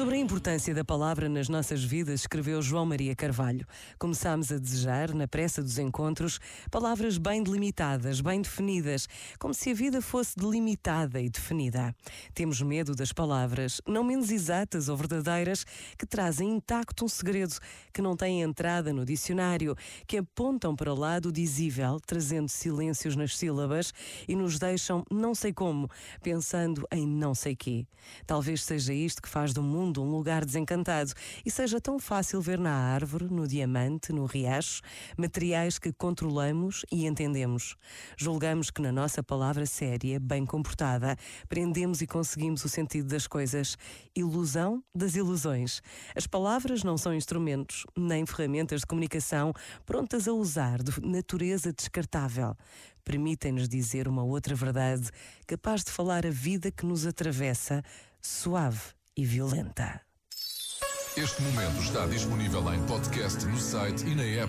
Sobre a importância da palavra nas nossas vidas, escreveu João Maria Carvalho. Começámos a desejar, na pressa dos encontros, palavras bem delimitadas, bem definidas, como se a vida fosse delimitada e definida. Temos medo das palavras, não menos exatas ou verdadeiras, que trazem intacto um segredo, que não têm entrada no dicionário, que apontam para lá do dizível, trazendo silêncios nas sílabas e nos deixam não sei como, pensando em não sei quê. Talvez seja isto que faz do mundo mundo um lugar desencantado e seja tão fácil ver na árvore, no diamante, no riacho, materiais que controlamos e entendemos. Julgamos que na nossa palavra séria, bem comportada, prendemos e conseguimos o sentido das coisas. Ilusão das ilusões. As palavras não são instrumentos, nem ferramentas de comunicação prontas a usar de natureza descartável permitem-nos dizer uma outra verdade, capaz de falar a vida que nos atravessa, suave e violenta. Este momento está disponível em podcast no site e na app.